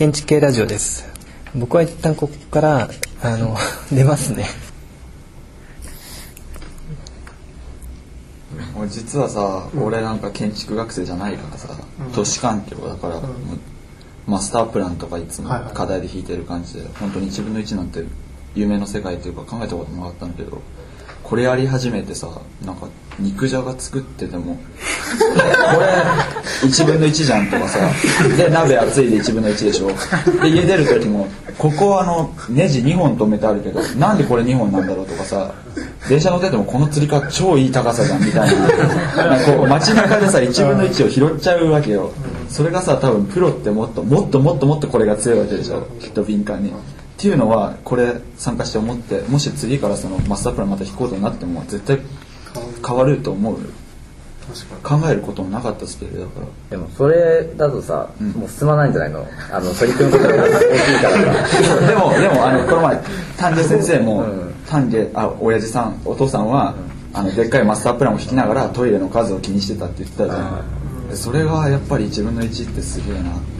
建築系ラジオです。僕は一旦ここからあの 出ますね。俺実はさ、俺なんか建築学生じゃないからさ、都市環境だから、もうマスタープランとかいつもはいはい。課題で引いてる感じで、本当に1分の1なんて夢の世界というか考えたこともなかったんだけどこれやり始めてさなんか肉じゃが作っててもこれ1分の1じゃんとかさで鍋熱いで1分の1でしょ。で家出る時もここあのネジ2本止めてあるけどなんでこれ2本なんだろうとかさ電車乗っててもこの吊り革超いい高さじゃんみたいな。こう街中でさ1分の1を拾っちゃうわけよ。それがさ多分プロってもっともっともっともっとこれが強いわけでしょ。きっと敏感に。っていうのはこれ参加して思ってもし次からそのマスタープランまた引くことになっても絶対変わると思う。考えることもなかったスキルだから。でもそれだとさ、もう進まないんじゃないの？あの取り組むことが大きいから。さ でもでもあのこの前丹下先生も、うん。丹下あ親父さんお父さんは、あのでっかいマスタープランを引きながらトイレの数を気にしてたって言ってたじゃん、でそれがやっぱり1分の1ってすげえな。って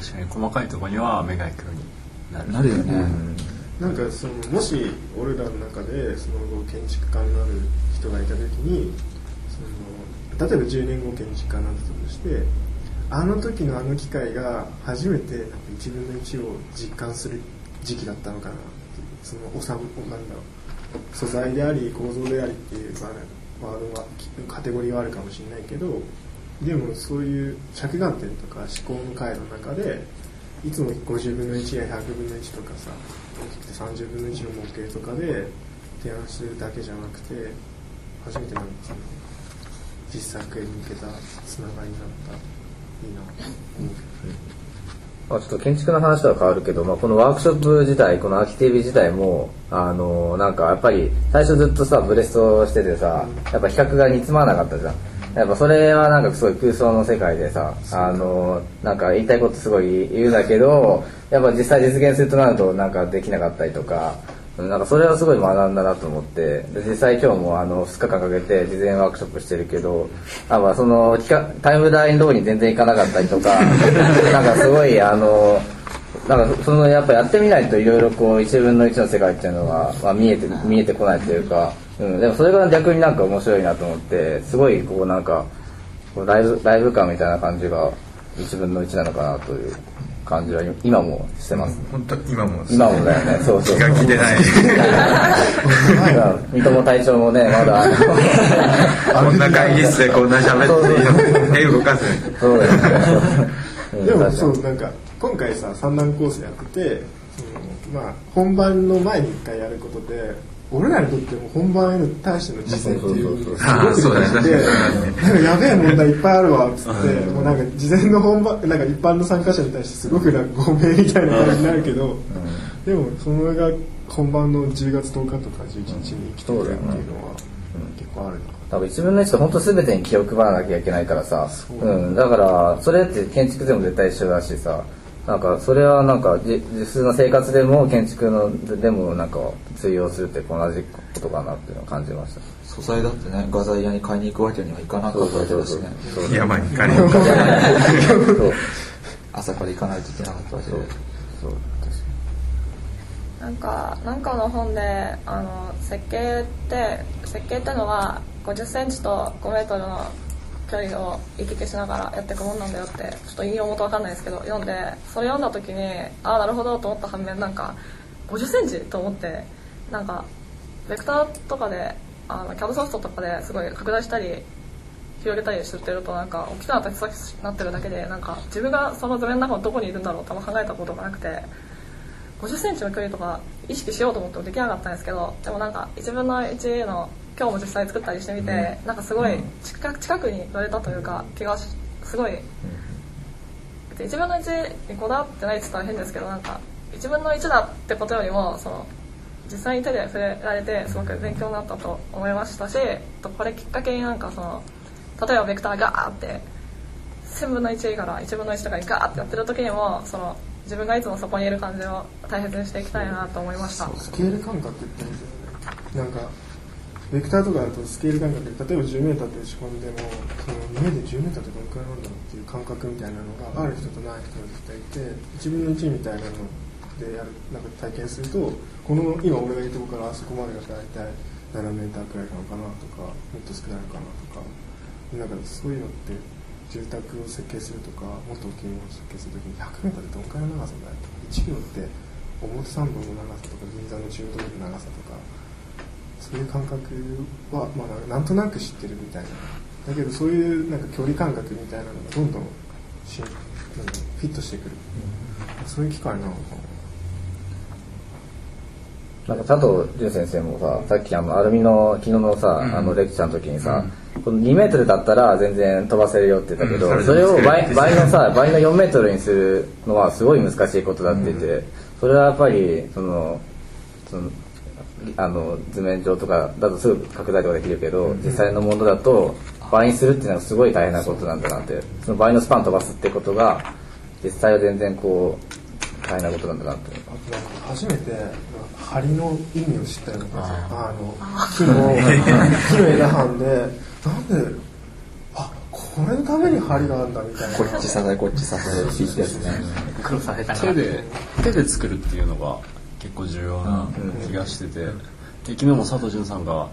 確かに細かいところには目が行くようになる。なるよね、なんかそのもし俺らの中でその後建築家になる人がいた時にその例えば10年後建築家になったとしてあの時のあの機械が初めてなんか1分の1を実感する時期だったのかなっていうそのおさなんだろう。素材であり構造でありっていうまあワードはカテゴリーはあるかもしれないけどでもそういう着眼点とか思考の回の中でいつも50分の1や100分の1とかさ大きくて30分の1の模型とかで提案するだけじゃなくて初めてなんかその実作へ向けたつながりになったいいなと思うまあ、ちょっと建築の話とは変わるけど、まあ、このワークショップ自体このアキティビ自体もあのなんかやっぱり最初ずっとさブレストしててさやっぱ比較が煮詰まらなかったじゃん。やっぱそれはなんかすごい空想の世界でさあのなんか言いたいことすごい言うんだけどやっぱ実際実現するとなるとなんかできなかったりとかなんかそれはすごい学んだなと思ってで実際今日もあの2日間かけて事前ワークショップしてるけどあまあそのタイムライン通りに全然いかなかったりとか なんかすごいあのなんかそのやっぱやってみないといろいろこう1分の1の世界っていうのは、まあ、見えて見えてこないというか、うん、でもそれが逆になんか面白いなと思ってすごいこうなんかこうライブライブ感みたいな感じが1分の1なのかなという感じは今もしてます。本当今も今もだよね、そうそう。気が気でない 三友隊長もね、まだ。こんな会議室でこんな喋って手動かずそうだよね。でもそうなんか今回さ三段コースやっててまあ本番の前に一回やることで俺らにとっても本番への対しての実践っていうすごくそうだね大事でなんかやべえ問題いっぱいあるわっつってもうなんか事前の本番なんか一般の参加者に対してすごくなんかごめんみたいな感じになるけどでもそのが本番の10月10日とか11日に来てるっていうのは結構あるな。多分1分の1って本当全てに気を配らなきゃいけないからさ、うん、だからそれって建築でも絶対一緒だしさなんかそれはなんかじ実数の生活でも建築のでもなんか通用するって同じことかなっていうのを感じました。素材だってね画材屋に買いに行くわけにはいかなかったわけだしね。そう山に行かれそう。朝から行かないといけなかったわけでそうなんかなんかの本であの設計って設計ってのは50センチと5メートルの距離を行き来しながらやっていくもんなんだよってちょっと引用元わかんないですけど読んでそれ読んだ時にああなるほどと思った反面なんか50センチと思ってなんかベクターとかであの CAD ソフトとかですごい拡大したり広げたりしてるとなんか大きくなったり小さくなってるだけでなんか自分がその図面の中のどこにいるんだろうとあんま考えたことがなくて50センチの距離とか意識しようと思ってもできなかったんですけどでもなんか1分の1の今日も実際作ったりしてみて、なんかすごい近く近くに乗れたというか気がしすごい、1分の1にこだわってないって言ったら変ですけどなんか1分の1だってことよりもその実際に手で触れられてすごく勉強になったと思いましたしとこれきっかけになんかその例えばベクターガーって1000分の1から1分の1とかにガーってやってる時にもその自分がいつもそこにいる感じを大切にしていきたいなと思いました。スケール感覚って言うんですよね。なんかベクターとかだとスケール感覚で例えば 10m って打ち込んでもその目で 10m ってどのくらいなんだろうっていう感覚みたいなのがある人とない人が絶対いて1分の1みたいなのでやるなんか体験するとこの今俺がいるところからあそこまでが大体 7m くらいなのかなとかもっと少ないのかなとかなんかそういうのって住宅を設計するとかもっと大きいものを設計するときに 100m ってどのくらいの長さだよとか1キロって表参道の長さとか銀座の中央通りの長さとかそういう感覚は、まあ、なんとなく知ってるみたいな。だけどそういうなんか距離感覚みたいなのがどんどんしフィットしてくる、そういう機会なのかな。んか佐藤淳先生もささっきあのアルミの昨日のさ、あのレクチャーの時にさ、この2メートルだったら全然飛ばせるよって言ったけど、うん。それを倍倍のさ倍の4メートルにするのはすごい難しいことだって言って、それはやっぱりそのそのあの図面上とかだとすぐ拡大とかできるけど、実際のものだと倍にするっていうのはすごい大変なことなんだなって。その倍のスパン飛ばすってことが実際は全然こう大変なことなんだなって。初めて梁の意味を知ったような感じ。あの木の木の枝半でなんであこれのために梁があるんだみたいな。こっち支えこっち支えって言ったやつね。手で手で作るっていうのが結構重要な気がしてて、で昨日も佐藤潤さんが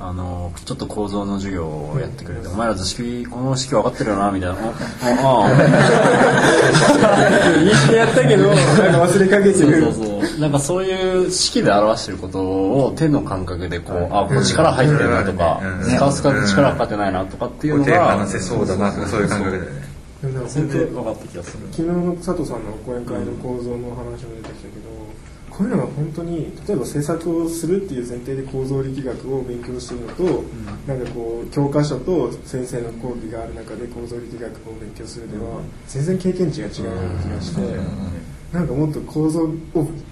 あのちょっと構造の授業をやってくれて「お前ら図式この式分かってるよな」みたいな「ああ。あ認識やったけどなんか忘れかけてそうる。そうそう。なんかそういう式で表してることを手の感覚でこう、あこれ力入ってるなとか、うん。使う使う力かかってないなとかっていうの手が離せそうだなとかそういう感覚だよねでもなんか全本当然分かった気がする。昨日の佐藤さんの講演会の構造の話も出てきたけど、こういうのが本当に例えば制作をするっていう前提で構造力学を勉強してるのと、なんかこう教科書と先生の講義がある中で構造力学を勉強するでは全然経験値が違うような気がして、なんかもっと構造を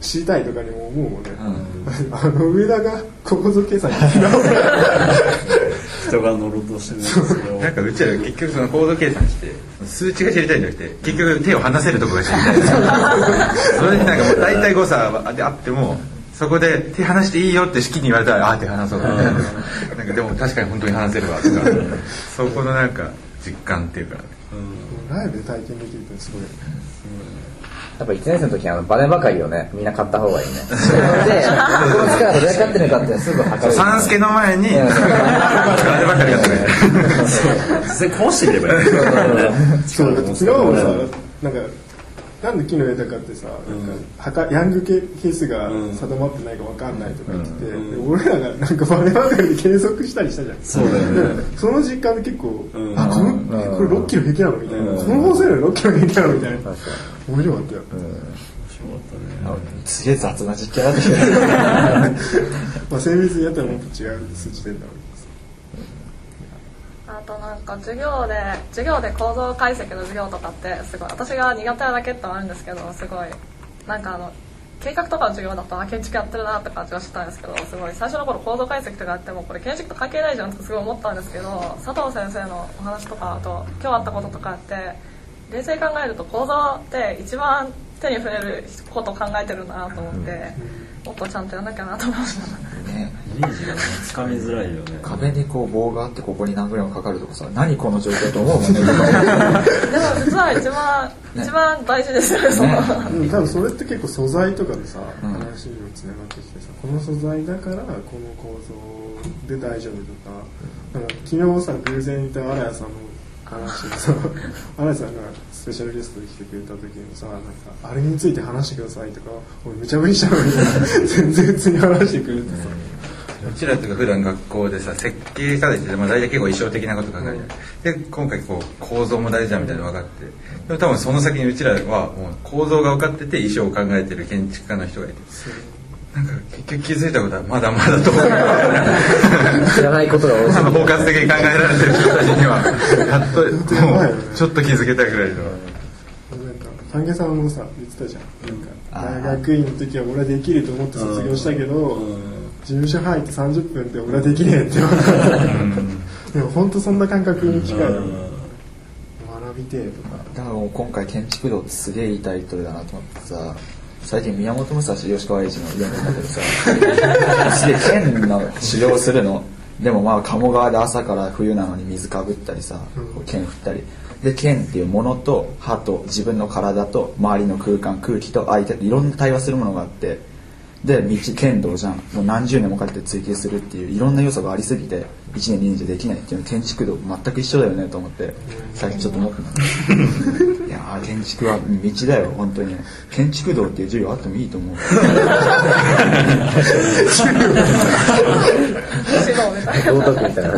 知りたいとかにも思うもんね、あの上田が構造計算に 人が乗ろうとしてるなんかうちら結局そのコード計算して数値が知りたいんじゃなくて結局手を離せるところが知りたい。それでなんかもう大体誤差であってもそこで手離していいよって式に言われたらああ手離そうだみたいななんかでも確かに本当に離せるわとか。そこのなんか実感っていうかライブで体験できるってすごいやっぱ1年生の時にあのバネばかりをね。みんな買った方がいいね。でこの力がどれってるかってすぐ測れる三助の前にあればかりがったね。していればいい。なんかなんで木の枝かってさ、なんかはかヤング系係数が定まってないかわかんないとか言って、で俺らがなんかバネばかりで計測したりしたじゃん。そうだよね。で その実感で結構、ん。あこのこれ6キロ平気なのみたいな、この放送より6キロ平気なのみたいな。面白かったよ、すげえ雑な実験だったけど。まあ精密にやったらもっと違う数値出るんだろうあとなんか授業で授業で構造解析の授業とかってすごい私が苦手なだけってのはあるんですけどすごいなんかあの計画とかの授業だとあ建築やってるなって感じがしてたんですけどすごい最初の頃構造解析とかやってもこれ建築と関係ないじゃんってすごい思ったんですけど佐藤先生のお話とかあと今日あったこととかって冷静に考えると構造って一番手に触れることを考えてるなと思ってもっとちゃんとやんなきゃなと思いました。ねイメージがねつかみづらいよね。壁にこう棒があってここに何グラムかかるとかさ何この状況と思うもんね でも実は一番、一番大事ですよねその、うん、多分それって結構素材とかでさ、うん話にもつながってきてさこの素材だからこの構造で大丈夫とかなんか昨日さ偶然いた荒谷さんの話でさ 荒谷さんがスペシャルゲストで来てくれた時にもさなんかあれについて話してくださいとか俺無茶ぶりしたのに全然普通に話してくれてさうちらとか普段学校でさ設計課題って、まあ、大体結構衣装的なこと考える、で今回こう構造も大事だみたいなの分かって。でも多分その先にうちらはもう構造が分かってて衣装を考えてる建築家の人がいて。なんか結局気づいたことはまだまだと思う。知らないことが多す あのぎて包括的に考えられてる人たちにはやっともうちょっと気づけたぐらいの。なんか丹下さんもさ言ってたじゃん。なんか大学院の時は俺はできると思って卒業したけど、事務所入って30分で俺はできねえって言われたでも本当そんな感覚に近い学びてえとか。だからもう今回建築道ってすげえいいタイトルだなと思ってさ最近宮本武蔵吉川英治の読んでんだけどさ すげえ剣の修行するの。でもまあ鴨川で朝から冬なのに水かぶったりさ剣振ったり。で剣っていうものと歯と自分の体と周りの空間空気と相手いろんな対話するものがあってで道剣道じゃん。もう何十年もかけて追求するっていういろんな要素がありすぎて1年2年じゃできないっていうの建築道全く一緒だよねと思って最近ちょっと思ってた。いやー建築は道だよ本当に。建築道っていう授業あってもいいと思う。道徳みたいな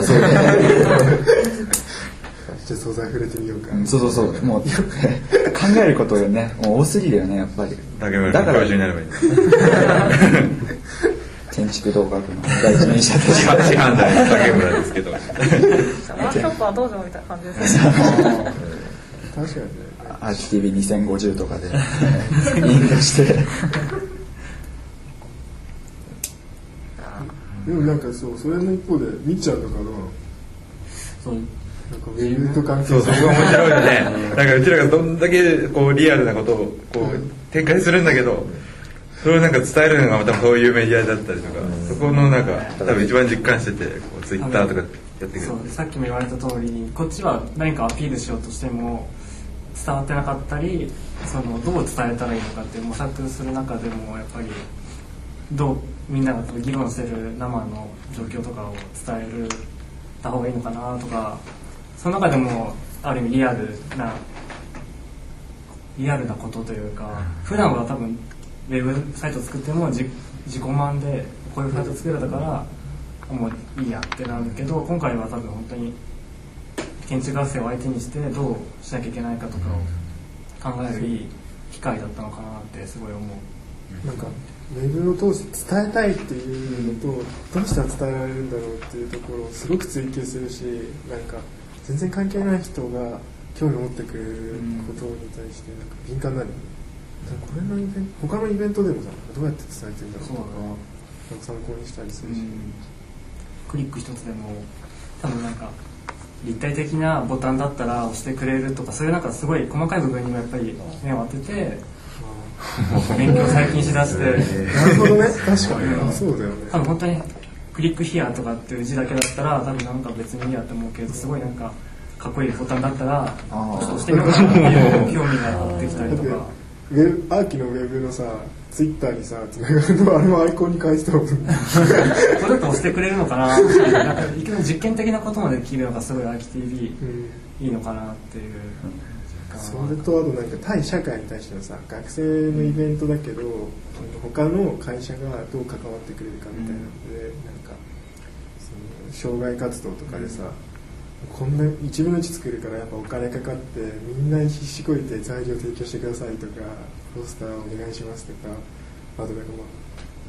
じゃあ素材触れてみようか、そうそうそう。もう考えることがね。もう多すぎるよねやっぱり。竹村だから君教授になればいい。建築道学の第一人者と竹村ですけど。ワークショップは道場みたいな感じですね。確かにね。アーキティビ2050とかで。引用して。でもなんかそうそれの一方でみっちゃんとかのそうなんかウェブと関係そうそこが面白いよね。なんかうちらがどんだけこうリアルなことをこう展開するんだけどそれをなんか伝えるのがまたそういうメディアだったりとかそこのなんか多分一番実感しててこうツイッターとかやってくるそうさっきも言われた通りにこっちは何かアピールしようとしても伝わってなかったりそのどう伝えたらいいのかって模索する中でもやっぱりどうみんなが議論してる生の状況とかを伝えるた方がいいのかなとかその中でもある意味リアルなリアルなことというか普段は多分ウェブサイト作っても自自己満でこういうサイト作れたからもういいやってなるけど今回は多分本当に建築学生を相手にしてどうしなきゃいけないかとかを考えるいい機会だったのかなってすごい思う。なんかウェブを通して伝えたいっていうのとどうしたら伝えられるんだろうっていうところをすごく追求するしなんか全然関係ない人が興味を持ってくれることに対してなんか敏感になる。これのイベント他のイベントでもさどうやって伝えてるんだろうとかなんか参考にしたりするし、クリック一つでも多分なんか立体的なボタンだったら押してくれるとかそういうなんかすごい細かい部分にもやっぱり目を当てて勉強最近しだして。なるほどね。確かに、そうだよね。多分本当にクリックヒアとかっていう字だけだったら多分なんか別にいいやと思うけどすごいなんかかっこいいボタンだったらちょっと押してみようかなっていう興味が出てきたりとか。ウェブアーキのウェブのさツイッターにさつながるのあれもアイコンに変えてたもんそれだと押してくれるのかな。ってなんかいきなり実験的なことまでできるのがすごい IKTV うん。いいのかなっていう。それとあとなんか対社会に対してのさ学生のイベントだけど、他の会社がどう関わってくれるかみたいなので、なん障害活動とかでさ、こんな1分の1作るからやっぱお金かかってみんな必死こいて材料提供してくださいとかポスターお願いしますとかあとなんか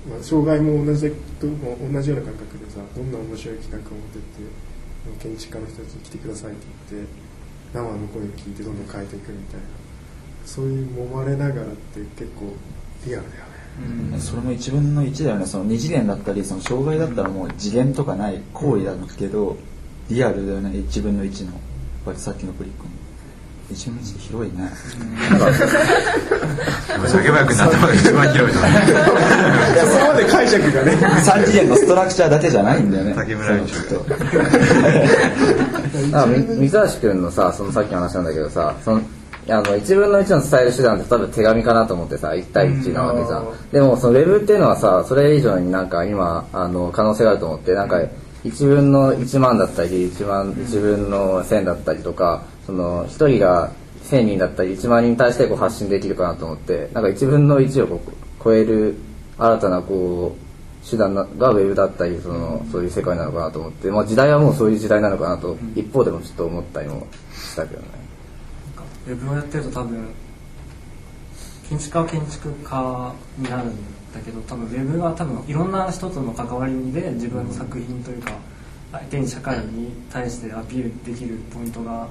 まあ、まあ、障害も同じとも同じような感覚でさどんな面白い企画を持ってって建築家の人たちに来てくださいって言って生の声を聞いてどんどん変えていくみたいなそういう揉まれながらって結構リアルだよね。それも1分の1だよね。その2次元だったりその障害だったらもう次元とかない行為なんだけどリアルだよね。1分の1の。やっぱりさっきのクリックも1分の1って広いね。竹村君の頭が一番広いと思ういやそこまで解釈がね。3次元のストラクチャーだけじゃないんだよね。竹村宇宙そうきっと。あみ水橋君のさそのさっきの話なんだけどさそのあの1分の1の伝える手段って多分手紙かなと思ってさ1対1なわけじゃん、でもそのウェブっていうのはさそれ以上になんか今あの可能性があると思ってなんか1分の1万だったり1万1分の1000だったりとかその1人が1000人だったり1万人に対してこう発信できるかなと思ってなんか1分の1をこう超える新たなこう手段がウェブだったりそのそういう世界なのかなと思って、まあ、時代はもうそういう時代なのかなと一方でもちょっと思ったりもしたけどね。ウェブをやってると多分建築家は建築家になるんだけど多分ウェブは多分いろんな人との関わりで自分の作品というか相手に社会に対してアピールできるポイントが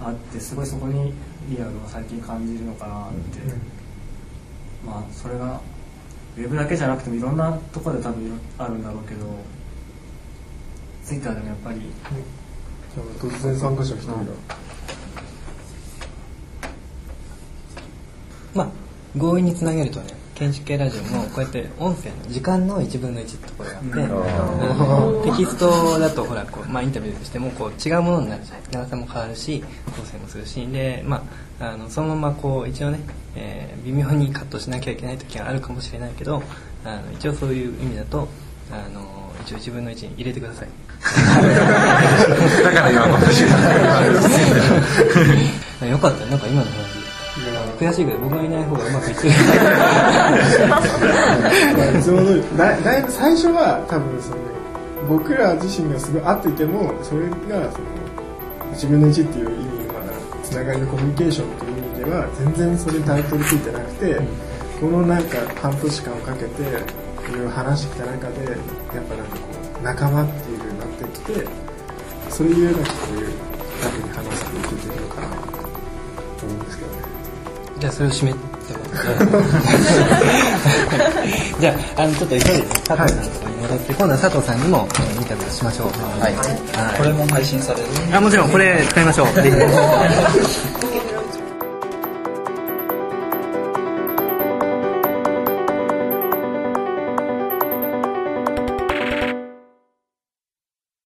あってすごいそこにリアルを最近感じるのかなって、まあそれがウェブだけじゃなくてもいろんなところで多分あるんだろうけどツイッターでもやっぱり突然参加者一人が、まあ強引につなげるとね建築系ラジオもこうやって音声の時間の1分の1ってところがあって、テキストだとほらこう、まあ、インタビューとしてもこう違うものになるじゃない長さも変わるし構成もするし。で、まあ、あのそのままこう一応ね、えー微妙にカットしなきゃいけない時があるかもしれないけどあの一応そういう意味だとあの一応1分の1に入れてください。だから今この瞬間 よかった。なんか今の話悔しいけど僕がいない方がうまくいってるいつも通りだだいぶ最初は多分その僕ら自身がすごい合っていてもそれがその自分の1っていう意味のまだつながりのコミュニケーションという意味では全然それにタイトルついてなくて、このなんか半年間をかけていろいろ話してきた中でやっぱなんかこう仲間っていう風になってきてそういうなんかこういうふうに話していけてるのかなと思うんですけどね。じゃあそれを締めてもらって。じゃああのちょっと急いで佐藤さんのとに戻って、今度は佐藤さんにもえーインタビューしましょう。はい、これも配信される。あもちろんこれ使いましょう